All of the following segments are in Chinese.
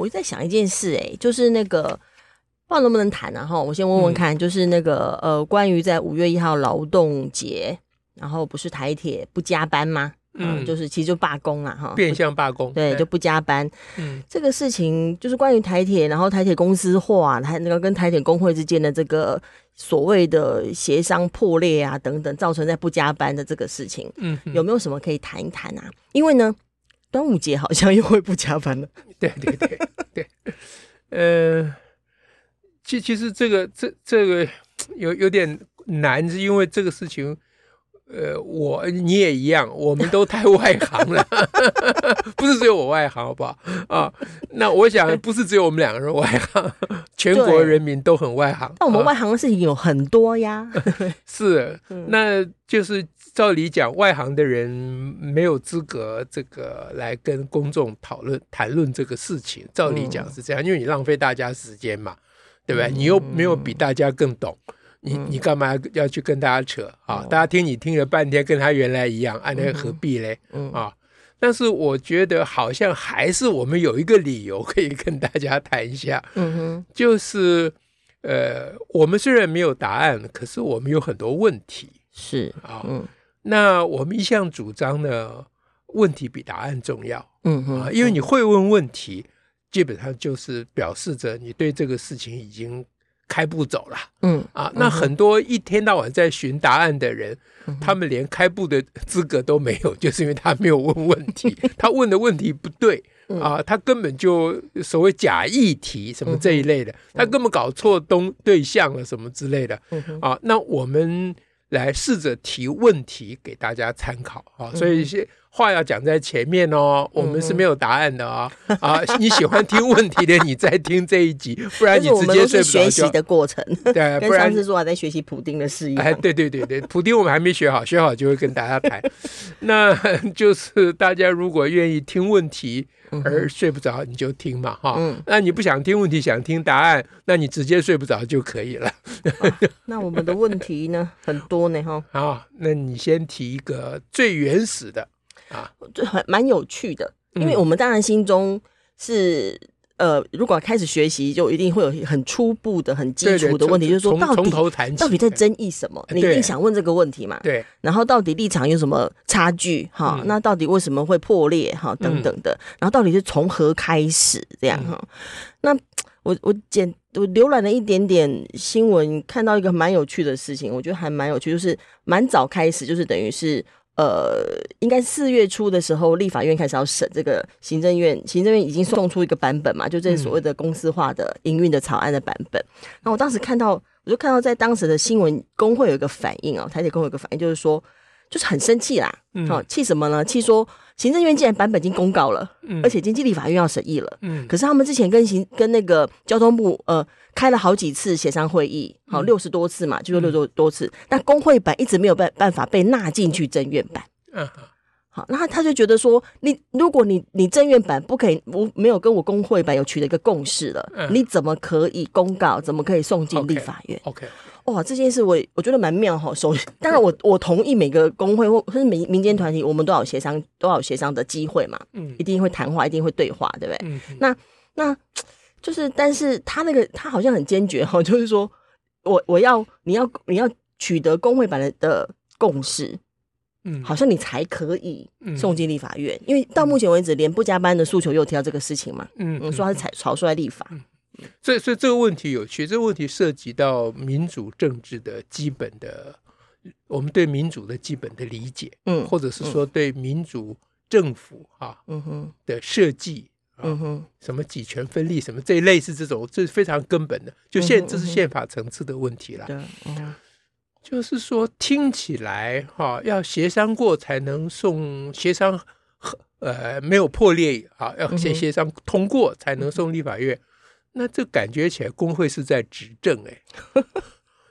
我在想一件事，哎，就是那个不知道能不能谈啊？哈，我先问问看，嗯、就是那个呃，关于在五月一号劳动节，然后不是台铁不加班吗？嗯，就是其实就罢工啊，哈，变相罢工，对，就不加班。嗯，这个事情就是关于台铁，然后台铁公司化，台那个跟台铁工会之间的这个所谓的协商破裂啊等等，造成在不加班的这个事情，嗯，有没有什么可以谈一谈啊？因为呢。端午节好像又会不加班了。对对对对，呃，其其实这个这这个有有点难，是因为这个事情。呃，我你也一样，我们都太外行了，不是只有我外行，好不好啊？那我想不是只有我们两个人外行，全国人民都很外行。那我们外行的事情有很多呀。是，那就是照理讲，外行的人没有资格这个来跟公众讨论谈论这个事情。照理讲是这样，因为你浪费大家时间嘛，对不对？你又没有比大家更懂。你你干嘛要去跟大家扯啊？大家听你听了半天，跟他原来一样，啊，那何必嘞？啊！但是我觉得好像还是我们有一个理由可以跟大家谈一下，嗯哼，就是呃，我们虽然没有答案，可是我们有很多问题，是啊，嗯，那我们一向主张呢，问题比答案重要，嗯哼，啊，因为你会问问题，基本上就是表示着你对这个事情已经。开步走了，嗯啊，那很多一天到晚在寻答案的人，嗯、他们连开步的资格都没有，就是因为他没有问问题，他问的问题不对啊，他根本就所谓假议题什么这一类的，他根本搞错东对象了什么之类的。啊，那我们来试着提问题给大家参考啊，所以些。话要讲在前面哦，我们是没有答案的哦。嗯、啊，你喜欢听问题的，你再听这一集，不然你直接睡不着觉。学习的过程，对，不然上次说还在学习普丁的事业。哎，对对对对，普丁我们还没学好，学好就会跟大家谈。那 就是大家如果愿意听问题而睡不着，你就听嘛哈。嗯、那你不想听问题，想听答案，那你直接睡不着就可以了。啊、那我们的问题呢，很多呢哈。好，那你先提一个最原始的。啊，这很蛮有趣的，因为我们当然心中是、嗯、呃，如果开始学习，就一定会有很初步的、很基础的问题，就是说到底到底在争议什么？你一定想问这个问题嘛？对。然后到底立场有什么差距？哈，嗯、那到底为什么会破裂？哈，等等的。然后到底是从何开始？这样哈。嗯、那我我简我浏览了一点点新闻，看到一个蛮有趣的事情，我觉得还蛮有趣，就是蛮早开始，就是等于是。呃，应该四月初的时候，立法院开始要审这个行政院，行政院已经送出一个版本嘛，就这所谓的公司化的营运的草案的版本。然后我当时看到，我就看到在当时的新闻工会有一个反应啊，台铁工会有一个反应，就是说，就是很生气啦，好气什么呢？气说行政院既然版本已经公告了，而且经济立法院要审议了，嗯可是他们之前跟行跟那个交通部呃。开了好几次协商会议，好六十多次嘛，就说六十多次。但工会版一直没有办办法被纳进去政院版。嗯，好，那他他就觉得说，你如果你你政院版不可以，我没有跟我工会版有取得一个共识了，你怎么可以公告？怎么可以送进立法院？OK，哇，这件事我我觉得蛮妙哈。首先，当然我我同意每个工会或是民民间团体，我们都要有协商，都要有协商的机会嘛。嗯，一定会谈话，一定会对话，对不对？嗯，那那。就是，但是他那个他好像很坚决哈，就是说我我要你要你要取得工会版的的共识，嗯，好像你才可以送进立法院，嗯、因为到目前为止连不加班的诉求又提到这个事情嘛，嗯，嗯，说他是草草率立法，嗯，所以所以这个问题有趣，这个问题涉及到民主政治的基本的，我们对民主的基本的理解，嗯，或者是说对民主政府啊，嗯哼的设计。嗯哼，什么几权分立，什么这一类似这种，这是非常根本的，就宪这是宪法层次的问题了。嗯，就是说听起来哈，要协商过才能送协商和呃没有破裂啊，要先协商通过才能送立法院。嗯、那这感觉起来工会是在执政哎，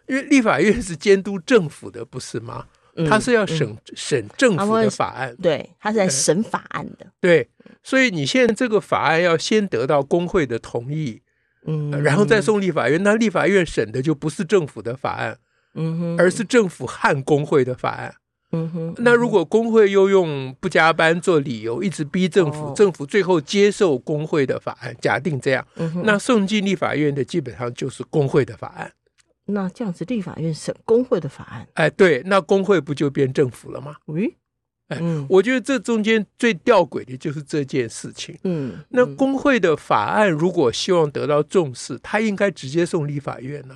因为立法院是监督政府的，不是吗？他是要审、嗯、审政府的法案，对，他是在审法案的。对，所以你现在这个法案要先得到工会的同意，嗯，然后再送立法院。那立法院审的就不是政府的法案，嗯哼，而是政府和工会的法案，嗯哼。那如果工会又用不加班做理由，一直逼政府，哦、政府最后接受工会的法案，假定这样，那送进立法院的基本上就是工会的法案。那这样子，立法院审工会的法案，哎，对，那工会不就变政府了吗？喂，哎，嗯，我觉得这中间最吊诡的就是这件事情。嗯，那工会的法案如果希望得到重视，他应该直接送立法院呢。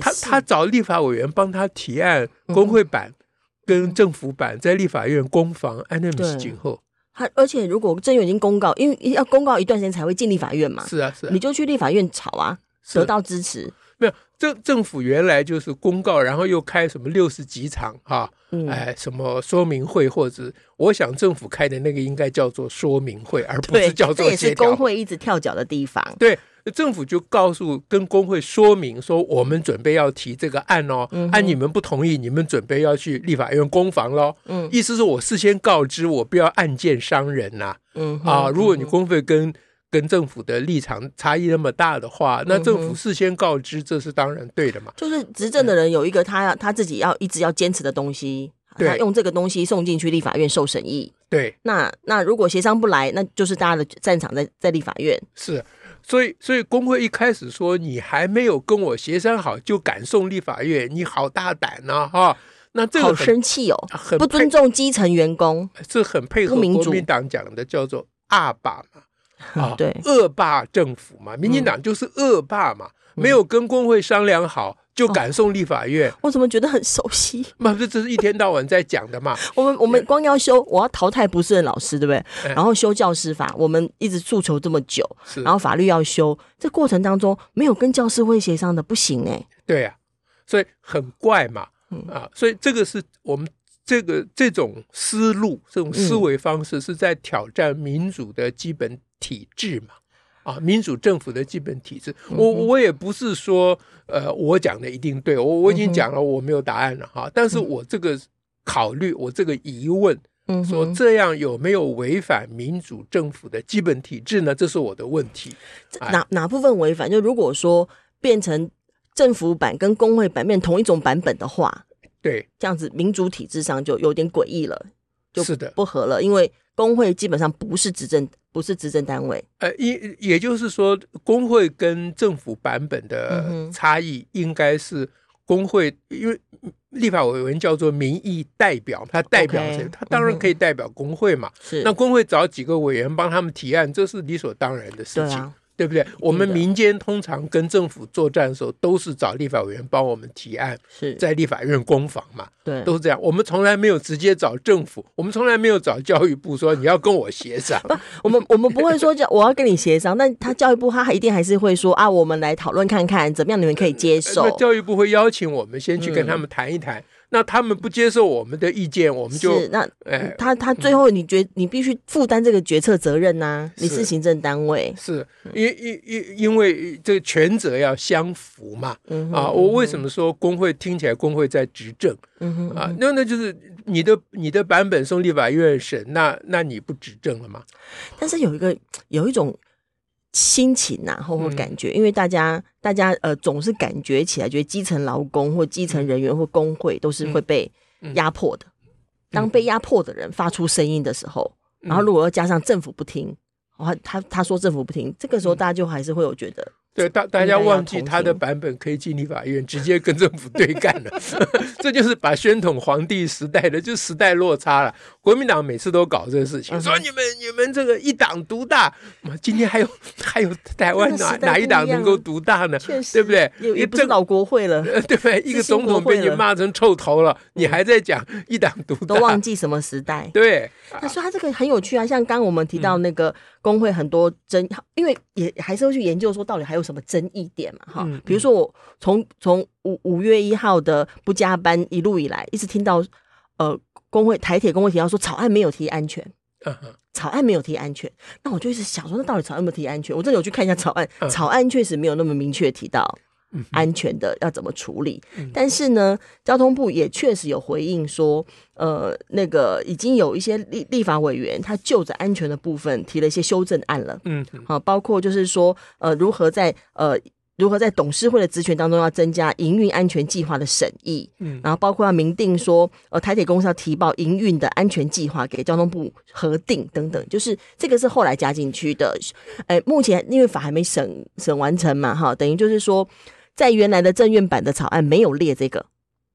他他找立法委员帮他提案，工会版跟政府版在立法院攻防，安那么紧后。他而且如果政院已经公告，因为要公告一段时间才会进立法院嘛。是啊，是啊，你就去立法院吵啊，得到支持。没有政政府原来就是公告，然后又开什么六十几场哈，嗯、哎，什么说明会，或者我想政府开的那个应该叫做说明会，而不是叫做。这也是工会一直跳脚的地方。对，政府就告诉跟工会说明说，我们准备要提这个案哦，按、嗯哼啊、你们不同意，你们准备要去立法院攻防喽。嗯，意思是我事先告知，我不要案件伤人呐、啊。嗯啊，如果你工会跟跟政府的立场差异那么大的话，那政府事先告知，这是当然对的嘛。就是执政的人有一个他要他自己要一直要坚持的东西，他用这个东西送进去立法院受审议。对，那那如果协商不来，那就是大家的战场在在立法院。是，所以所以工会一开始说你还没有跟我协商好就敢送立法院，你好大胆呐、啊、哈！那这个好生气哦，很不尊重基层员工，是很配合国民党讲的叫做二霸嘛。啊，对，恶霸政府嘛，民进党就是恶霸嘛，嗯、没有跟工会商量好就敢送立法院，哦、我怎么觉得很熟悉？嘛，这这是一天到晚在讲的嘛。我们我们光要修，我要淘汰不是的老师，对不对？嗯、然后修教师法，我们一直诉求这么久，然后法律要修，这过程当中没有跟教师会协商的，不行哎。对呀、啊，所以很怪嘛，嗯、啊，所以这个是我们。这个这种思路、这种思维方式是在挑战民主的基本体制嘛？啊，民主政府的基本体制。我我也不是说，呃，我讲的一定对，我我已经讲了，我没有答案了哈。但是我这个考虑，我这个疑问，说这样有没有违反民主政府的基本体制呢？这是我的问题。哪哪部分违反？就如果说变成政府版跟工会版面同一种版本的话。对，这样子民主体制上就有点诡异了，就是的，不合了。因为工会基本上不是执政，不是执政单位。呃，也也就是说，工会跟政府版本的差异应该是工会，因为立法委员叫做民意代表，他代表谁？他当然可以代表工会嘛。是，那工会找几个委员帮他们提案，这是理所当然的事情。对不对？我们民间通常跟政府作战的时候，都是找立法委员帮我们提案，是在立法院攻防嘛？对，都是这样。我们从来没有直接找政府，我们从来没有找教育部说你要跟我协商。不，我们我们不会说叫我要跟你协商，但他教育部他一定还是会说啊，我们来讨论看看怎么样，你们可以接受。那教育部会邀请我们先去跟他们谈一谈。嗯那他们不接受我们的意见，我们就是那，哎，他他最后你觉你必须负担这个决策责任呐、啊，你是行政单位，是因因因因为这个权责要相符嘛，嗯、哼啊，我为什么说工会听起来工会在执政，嗯哼嗯哼。啊，那那就是你的你的版本送立法院审，那那你不执政了吗？但是有一个有一种。心情呐、啊，或或感觉，因为大家大家呃总是感觉起来，觉得基层劳工或基层人员或工会都是会被压迫的。当被压迫的人发出声音的时候，然后如果要加上政府不听，他他他说政府不听，这个时候大家就还是会有觉得。对，大大家忘记他的版本可以进立法院，直接跟政府对干了，这就是把宣统皇帝时代的就时代落差了。国民党每次都搞这个事情，说你们你们这个一党独大，今天还有还有台湾哪哪一党能够独大呢？对不对？也不是老国会了，对 不对？一个总统被你骂成臭头了，你还在讲一党独大，都忘记什么时代？对，他说他这个很有趣啊，像刚刚我们提到那个工会很多争，因为也还是会去研究说到底还有。有什么争议点嘛？哈，比如说我从从五五月一号的不加班一路以来，一直听到呃工会台铁工会提到说草案没有提安全，草案没有提安全，那我就一直想说，那到底草案有没有提安全？我真的有去看一下草案，草案确实没有那么明确提到。安全的要怎么处理？但是呢，交通部也确实有回应说，呃，那个已经有一些立立法委员他就着安全的部分提了一些修正案了。嗯，好，包括就是说，呃，如何在呃如何在董事会的职权当中要增加营运安全计划的审议，嗯，然后包括要明定说，呃，台铁公司要提报营运的安全计划给交通部核定等等，就是这个是后来加进去的。哎，目前因为法还没审审完成嘛，哈，等于就是说。在原来的政院版的草案没有列这个，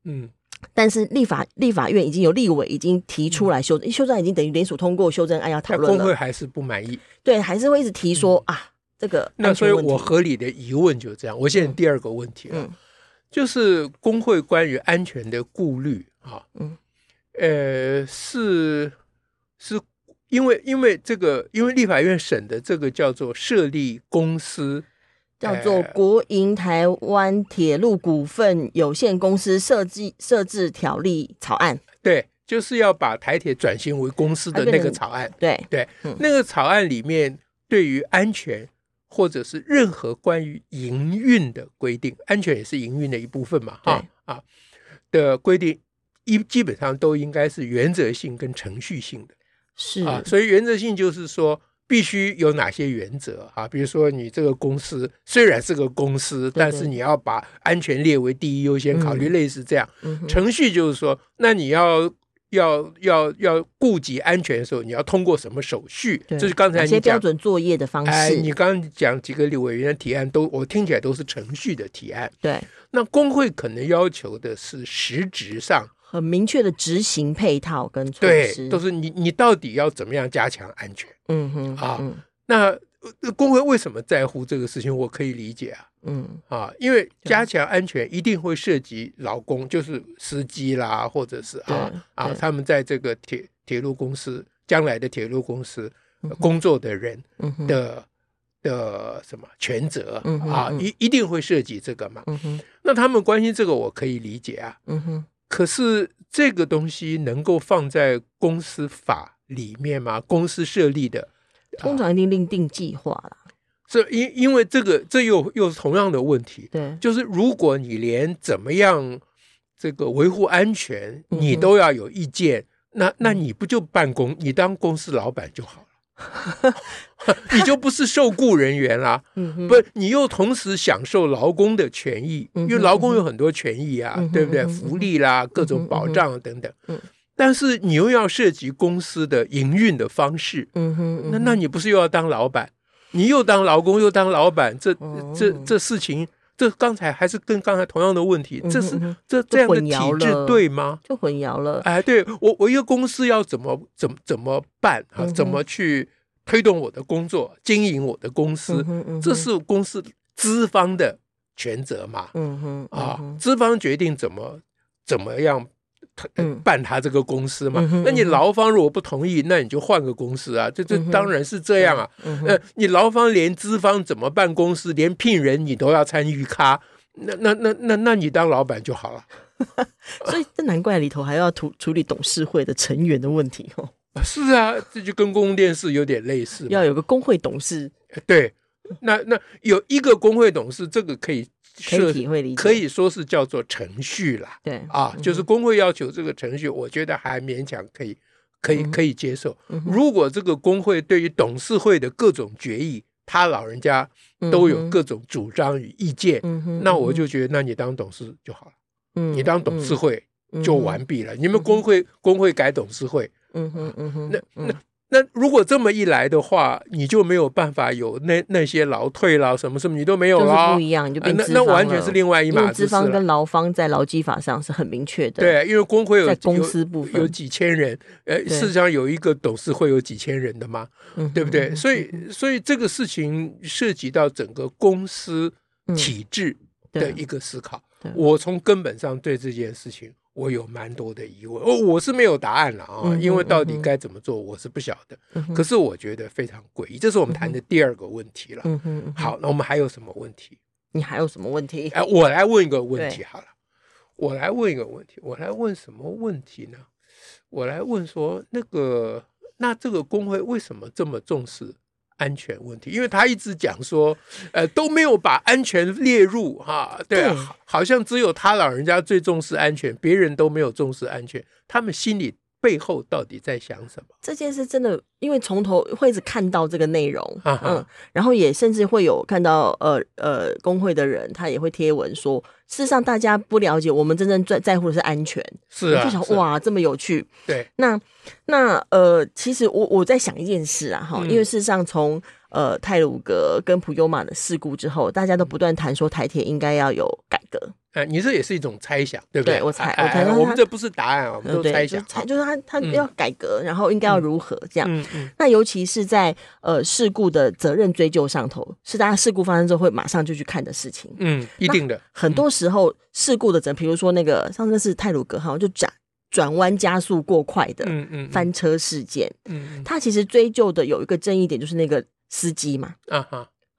嗯，但是立法立法院已经有立委已经提出来修正，修正案已经等于联署通过修正案要讨论了。工会还是不满意，对，还是会一直提说、嗯、啊，这个。那所以我合理的疑问就是这样。我现在第二个问题啊，嗯、就是工会关于安全的顾虑啊，嗯，呃，是是因为因为这个，因为立法院审的这个叫做设立公司。叫做国营台湾铁路股份有限公司设计设置条例草案，对，就是要把台铁转型为公司的那个草案，对。对，那个草案里面对于安全或者是任何关于营运的规定，安全也是营运的一部分嘛，哈啊的规定，一基本上都应该是原则性跟程序性的，是。啊，所以原则性就是说。必须有哪些原则啊？比如说，你这个公司虽然是个公司，但是你要把安全列为第一优先考虑，类似这样。程序就是说，那你要要要要顾及安全的时候，你要通过什么手续？就是刚才你讲标准作业的方式。哎，你刚刚讲几个委员的提案，都我听起来都是程序的提案。对，那工会可能要求的是实质上很明确的执行配套跟措施，对，都是你你到底要怎么样加强安全？嗯哼，啊，嗯、那工会为什么在乎这个事情？我可以理解啊，嗯，啊，因为加强安全一定会涉及劳工，就是司机啦，或者是啊啊，他们在这个铁铁路公司将来的铁路公司工作的人的的什么权责啊，一一定会涉及这个嘛，嗯哼，那他们关心这个，我可以理解啊，嗯哼，可是这个东西能够放在公司法里面吗，公司设立的，通常一定另定计划了。这因因为这个，这又又是同样的问题。对，就是如果你连怎么样这个维护安全，你都要有意见，嗯、那那你不就办公？你当公司老板就好了，你就不是受雇人员啦。嗯，不，你又同时享受劳工的权益，因为劳工有很多权益啊，嗯、对不对？福利啦，各种保障等等。嗯。但是你又要涉及公司的营运的方式，嗯哼，嗯哼，那那你不是又要当老板？你又当劳工又当老板，这、嗯、这这事情，这刚才还是跟刚才同样的问题，这是、这这样的体制对吗？就混淆了。哎，对我我一个公司要怎么怎么怎么办啊？怎么去推动我的工作，经营我的公司？这是公司资方的权责嘛？嗯哼啊，资方决定怎么怎么样。办他这个公司嘛？那你劳方如果不同意，那你就换个公司啊！这这当然是这样啊。呃，你劳方连资方怎么办公司，连聘人你都要参与咖，那那那那那你当老板就好了。所以这难怪里头还要处处理董事会的成员的问题哦。是啊，这就跟公共电视有点类似，要有个工会董事。对，那那有一个工会董事，这个可以。可以体会理解，可以说是叫做程序啦。对啊，就是工会要求这个程序，我觉得还勉强可以，可以可以接受。如果这个工会对于董事会的各种决议，他老人家都有各种主张与意见，那我就觉得，那你当董事就好了。你当董事会就完毕了。你们工会工会改董事会，嗯哼嗯哼，那那。那如果这么一来的话，你就没有办法有那那些劳退啦什么什么，你都没有了，不一样，就变资方。那那完全是另外一码子事。资方跟劳方在劳基法上是很明确的。对，因为工会有在公司部分有，有几千人，事实上有一个董事会有几千人的嘛，对不对？所以，所以这个事情涉及到整个公司体制的一个思考。嗯、我从根本上对这件事情。我有蛮多的疑问，哦，我是没有答案了啊，因为到底该怎么做，我是不晓得。可是我觉得非常诡异，这是我们谈的第二个问题了。好，那我们还有什么问题？你还有什么问题？哎，我来问一个问题好了，我来问一个问题，我来问什么问题呢？我来问说，那个那这个工会为什么这么重视安全问题？因为他一直讲说，呃，都没有把安全列入哈，对啊，好像只有他老人家最重视安全，别人都没有重视安全，他们心里。背后到底在想什么？这件事真的，因为从头会一直看到这个内容，嗯，然后也甚至会有看到呃呃工会的人，他也会贴文说，事实上大家不了解，我们真正在在乎的是安全。是啊，就想哇，这么有趣。对，那那呃，其实我我在想一件事啊，哈，因为事实上从呃泰鲁格跟普悠玛的事故之后，大家都不断谈说台铁应该要有改革。哎，你这也是一种猜想，对不对？对我猜，我猜，我们这不是答案，我们都猜想。猜就是他，他要改革，然后应该要如何这样？那尤其是在呃事故的责任追究上头，是大家事故发生之后会马上就去看的事情。嗯，一定的。很多时候事故的责，比如说那个上次是泰鲁格哈，就转转弯加速过快的，嗯嗯，翻车事件，嗯，他其实追究的有一个争议点，就是那个司机嘛，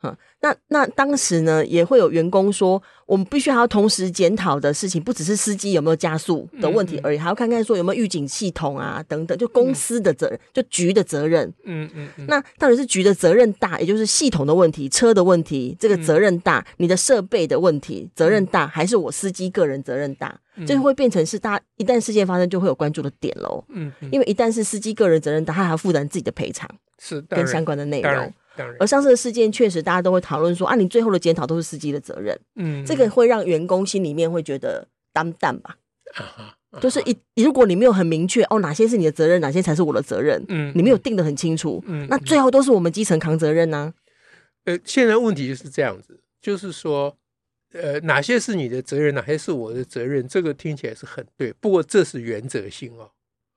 嗯，那那当时呢，也会有员工说，我们必须还要同时检讨的事情，不只是司机有没有加速的问题而已，嗯嗯、还要看看说有没有预警系统啊等等，就公司的责任，嗯、就局的责任。嗯嗯。嗯，那到底是局的责任大，也就是系统的问题、车的问题，这个责任大，嗯、你的设备的问题责任大，还是我司机个人责任大？嗯、这会变成是大家一旦事件发生就会有关注的点喽。嗯，嗯，因为一旦是司机个人责任大，他还要负担自己的赔偿，是跟相关的内容。而上次的事件确实，大家都会讨论说啊，你最后的检讨都是司机的责任，嗯，这个会让员工心里面会觉得担担吧，就是一如果你没有很明确哦，哪些是你的责任，哪些才是我的责任，嗯，你没有定的很清楚，嗯，那最后都是我们基层扛责任呢？呃，现在问题就是这样子，就是说，呃，哪些是你的责任，哪些是我的责任，这个听起来是很对，不过这是原则性哦，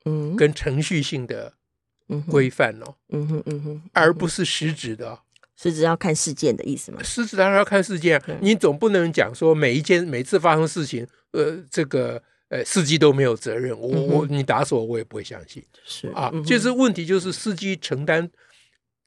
嗯，跟程序性的。规范哦，嗯哼嗯哼，而不是实质的，实质要看事件的意思吗？实质当然要看事件，你总不能讲说每一件每次发生事情，呃，这个呃司机都没有责任，我我你打死我我也不会相信，是啊，就是问题就是司机承担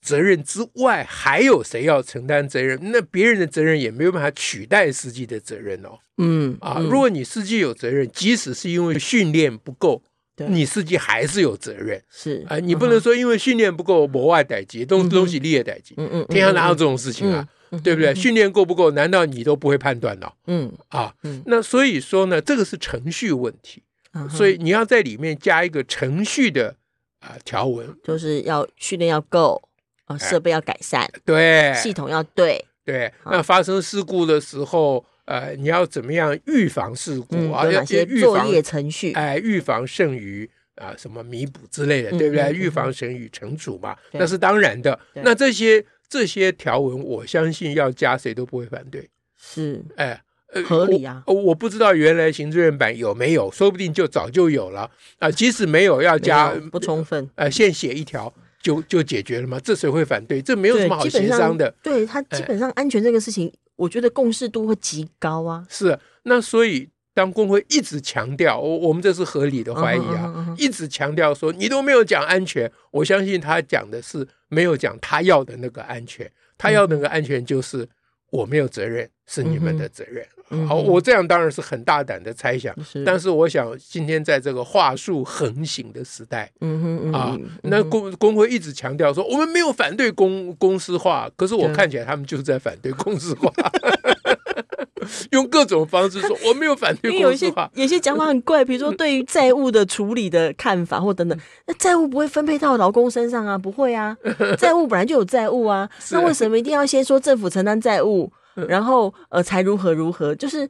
责任之外，还有谁要承担责任？那别人的责任也没有办法取代司机的责任哦，嗯啊，如果你司机有责任，即使是因为训练不够。你司机还是有责任，是。啊，你不能说因为训练不够，谋外逮鸡，东东西立也逮鸡，嗯嗯，天下哪有这种事情啊？对不对？训练够不够？难道你都不会判断呢？嗯啊，那所以说呢，这个是程序问题，所以你要在里面加一个程序的啊条文，就是要训练要够啊，设备要改善，对，系统要对，对，那发生事故的时候。呃，你要怎么样预防事故啊？要些作业程序？哎，预防胜于啊什么弥补之类的，对不对？预防胜于惩处嘛，那是当然的。那这些这些条文，我相信要加谁都不会反对。是，哎，合理啊。我不知道原来行政院版有没有，说不定就早就有了啊。即使没有，要加不充分，呃，现写一条就就解决了吗？这谁会反对？这没有什么好协商的。对他基本上安全这个事情。我觉得共识度会极高啊！是，那所以当工会一直强调，我我们这是合理的怀疑啊，uh uh. 一直强调说你都没有讲安全，我相信他讲的是没有讲他要的那个安全，他要的那个安全就是我没有责任，是你们的责任。Uh. 好，我这样当然是很大胆的猜想，是。但是我想今天在这个话术横行的时代，嗯哼，啊，那工工会一直强调说我们没有反对公公司化，可是我看起来他们就是在反对公司化，用各种方式说我没有反对公司化，有些讲法很怪，比如说对于债务的处理的看法或等等，那债务不会分配到劳工身上啊，不会啊，债务本来就有债务啊，那为什么一定要先说政府承担债务？然后呃，才如何如何，就是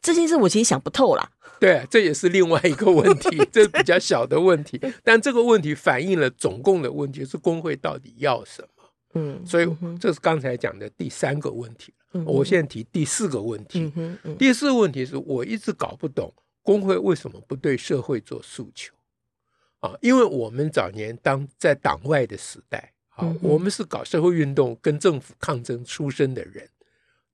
这些事我其实想不透啦。对，这也是另外一个问题，这比较小的问题，但这个问题反映了总共的问题是工会到底要什么。嗯，所以这是刚才讲的第三个问题。嗯、我现在提第四个问题。嗯嗯嗯、第四个问题是我一直搞不懂工会为什么不对社会做诉求啊？因为我们早年当在党外的时代啊，嗯、我们是搞社会运动跟政府抗争出身的人。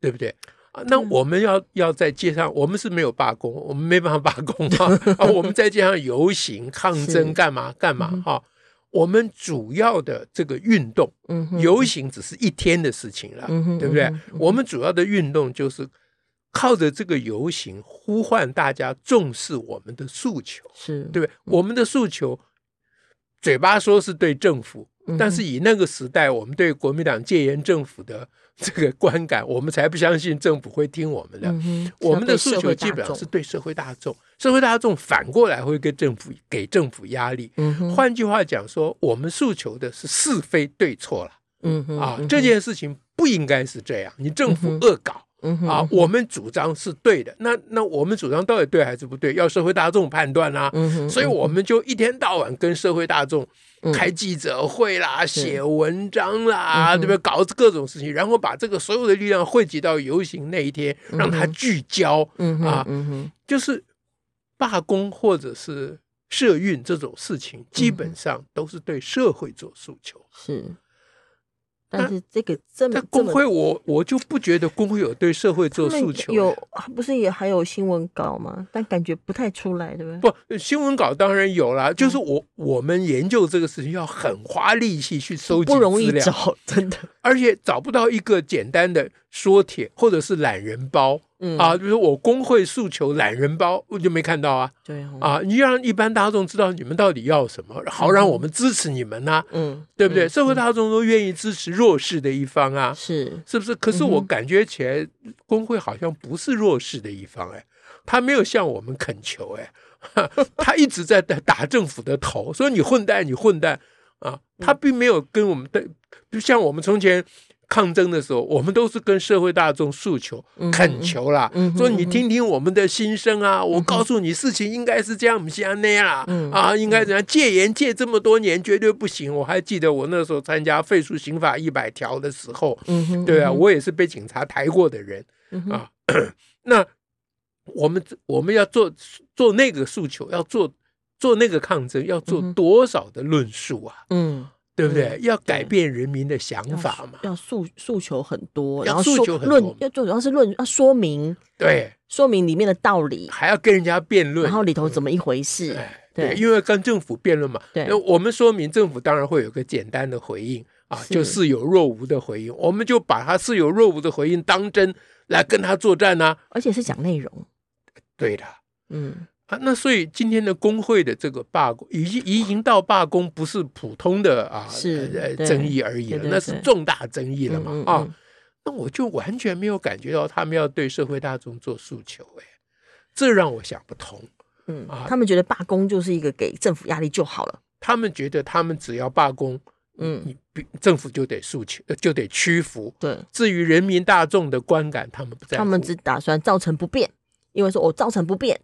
对不对啊？那我们要要在街上，我们是没有罢工，我们没办法罢工 啊！我们在街上游行抗争干嘛干嘛哈？我们主要的这个运动，游行只是一天的事情了，对不对？我们主要的运动就是靠着这个游行呼唤大家重视我们的诉求，是对不对？我们的诉求嘴巴说是对政府，但是以那个时代我们对国民党戒严政府的 这个观感，我们才不相信政府会听我们的。我们的诉求基本上是对社会大众，社会大众反过来会跟政府给政府压力。换句话讲说，我们诉求的是是非对错了。嗯啊，这件事情不应该是这样，你政府恶搞。啊，我们主张是对的，那那我们主张到底对还是不对？要社会大众判断啊。所以我们就一天到晚跟社会大众开记者会啦，写文章啦，对不对？搞各种事情，然后把这个所有的力量汇集到游行那一天，让它聚焦啊。就是罢工或者是社运这种事情，基本上都是对社会做诉求。是。但是这个这么工会，我我就不觉得工会有对社会做诉求。有不是也还有新闻稿吗？但感觉不太出来，对不对？不，新闻稿当然有啦。就是我我们研究这个事情要很花力气去收集资料，不容易找，真的，而且找不到一个简单的说帖或者是懒人包。嗯啊，比如说我工会诉求懒人包，我就没看到啊。对啊，你让一般大众知道你们到底要什么，好让我们支持你们呐。嗯，对不对？社会大众都愿意支持弱势的一方啊。是，是不是？可是我感觉起来，工会好像不是弱势的一方哎，他没有向我们恳求哎，他一直在打政府的头，说你混蛋，你混蛋啊！他并没有跟我们的，就像我们从前。抗争的时候，我们都是跟社会大众诉求、恳求啦，说你听听我们的心声啊！我告诉你，事情应该是这样，不像那样啦，啊，应该怎样？戒严戒这么多年，绝对不行。我还记得我那时候参加废除刑法一百条的时候，对啊，我也是被警察抬过的人啊。那我们我们要做做那个诉求，要做做那个抗争，要做多少的论述啊？嗯。对不对？要改变人民的想法嘛？要诉诉求很多，然后诉求论要做，主要是论要说明，对，说明里面的道理，还要跟人家辩论，然后里头怎么一回事？对，因为跟政府辩论嘛，那我们说明政府当然会有个简单的回应啊，就似有若无的回应，我们就把他似有若无的回应当真来跟他作战呢，而且是讲内容，对的，嗯。啊，那所以今天的工会的这个罢工，已经已经到罢工，不是普通的啊是呃争议而已了，那是重大争议了嘛啊？那我就完全没有感觉到他们要对社会大众做诉求，哎，这让我想不通。嗯啊，他们觉得罢工就是一个给政府压力就好了。他们觉得他们只要罢工，嗯，你政府就得诉求，就得屈服。对，至于人民大众的观感，他们不在乎。他们只打算造成不便，因为说我造成不便。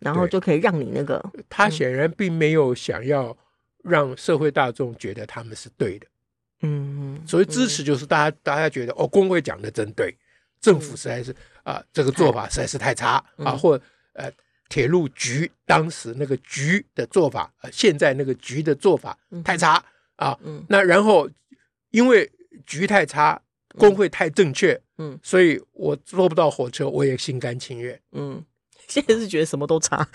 然后就可以让你那个，他显然并没有想要让社会大众觉得他们是对的，嗯，所以支持就是大家大家觉得哦，工会讲的真对，政府实在是啊这个做法实在是太差啊，或呃铁路局当时那个局的做法，呃现在那个局的做法太差啊，那然后因为局太差，工会太正确，嗯，所以我坐不到火车，我也心甘情愿，嗯。现在是觉得什么都差，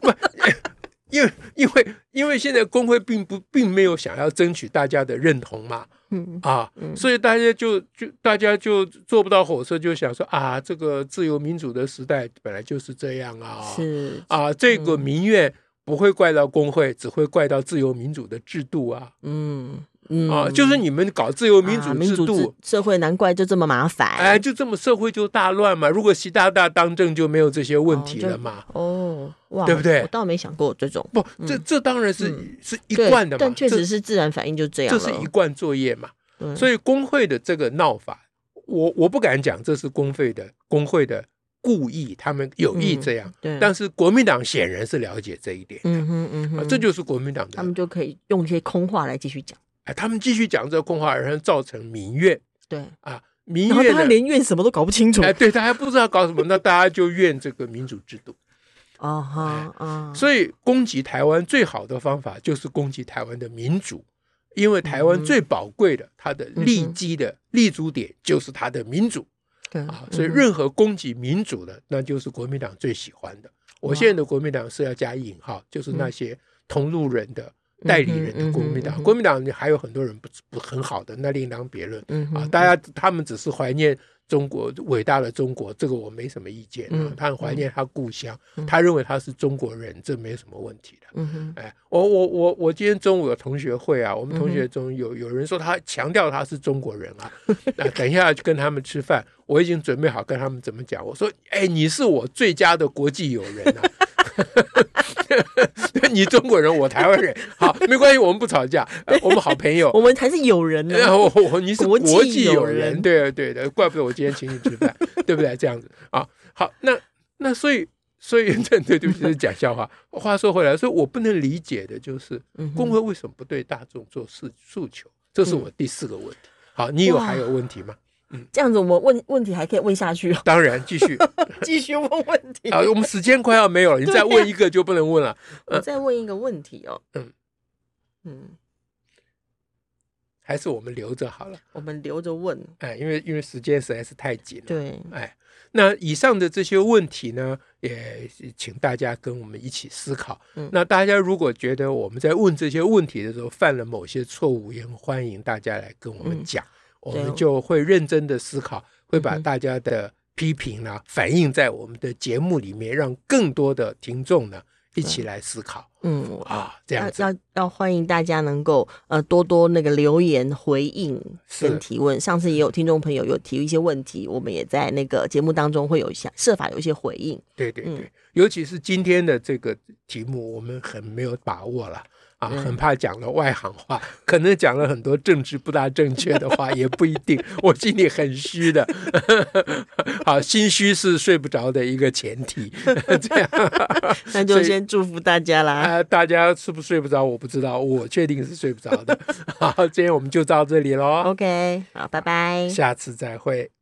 不，因为因为因为现在工会并不并没有想要争取大家的认同嘛，嗯啊，所以大家就就大家就坐不到火车，就想说啊，这个自由民主的时代本来就是这样啊，是啊，这个民怨不会怪到工会，只会怪到自由民主的制度啊，嗯。嗯啊，就是你们搞自由民主制度，社会难怪就这么麻烦。哎，就这么社会就大乱嘛。如果习大大当政，就没有这些问题了嘛。哦，哇，对不对？我倒没想过这种。不，这这当然是是一贯的嘛。但确实是自然反应就这样。这是一贯作业嘛。所以工会的这个闹法，我我不敢讲这是工会的工会的故意，他们有意这样。对。但是国民党显然是了解这一点。嗯哼嗯哼。这就是国民党的。他们就可以用一些空话来继续讲。哎，他们继续讲这个空话，而造成民怨。对啊，民怨，然后他连怨什么都搞不清楚。哎，对，他还不知道搞什么，那大家就怨这个民主制度。啊哈啊！所以攻击台湾最好的方法就是攻击台湾的民主，因为台湾最宝贵的，它的立基的立足点就是它的民主。对啊，所以任何攻击民主的，那就是国民党最喜欢的。我现在的国民党是要加引号，就是那些同路人的。代理人的国民党，国民党还有很多人不不很好的，那另当别论。啊，大家他们只是怀念中国伟大的中国，这个我没什么意见。啊，他很怀念他故乡，嗯、他认为他是中国人，这没什么问题的。哎，我我我我今天中午有同学会啊，我们同学中有有人说他强调他是中国人啊，那等一下去跟他们吃饭，我已经准备好跟他们怎么讲。我说，哎，你是我最佳的国际友人啊。你中国人，我台湾人，好，没关系，我们不吵架，我们好朋友，我们才是友人呢。我 我你是国际友人，对对的，怪不得我今天请你吃饭，对不对？这样子啊，好，那那所以所以对对对不起，是讲笑话。话说回来，所以我不能理解的就是，工会为什么不对大众做诉诉求？这是我第四个问题。好，你有还有问题吗？嗯，这样子，我们问问题还可以问下去。哦当然，继续 继续问问题。啊，我们时间快要没有了，你再问一个就不能问了。我再问一个问题哦。嗯嗯，还是我们留着好了。我们留着问。哎，因为因为时间实在是太紧了。对。哎，那以上的这些问题呢，也请大家跟我们一起思考。嗯。那大家如果觉得我们在问这些问题的时候犯了某些错误，也很欢迎大家来跟我们讲。我们就会认真的思考，会把大家的批评呢反映在我们的节目里面，让更多的听众呢一起来思考。嗯啊，这样子要要欢迎大家能够呃多多那个留言回应跟提问。上次也有听众朋友有提一些问题，我们也在那个节目当中会有想设法有一些回应。对对对，尤其是今天的这个题目，我们很没有把握了。啊，很怕讲了外行话，可能讲了很多政治不大正确的话，也不一定。我心里很虚的，好，心虚是睡不着的一个前提。这样，那就先祝福大家啦。啊，大家是不是睡不着？我不知道，我确定是睡不着的。好，今天我们就到这里喽。OK，好，拜拜，下次再会。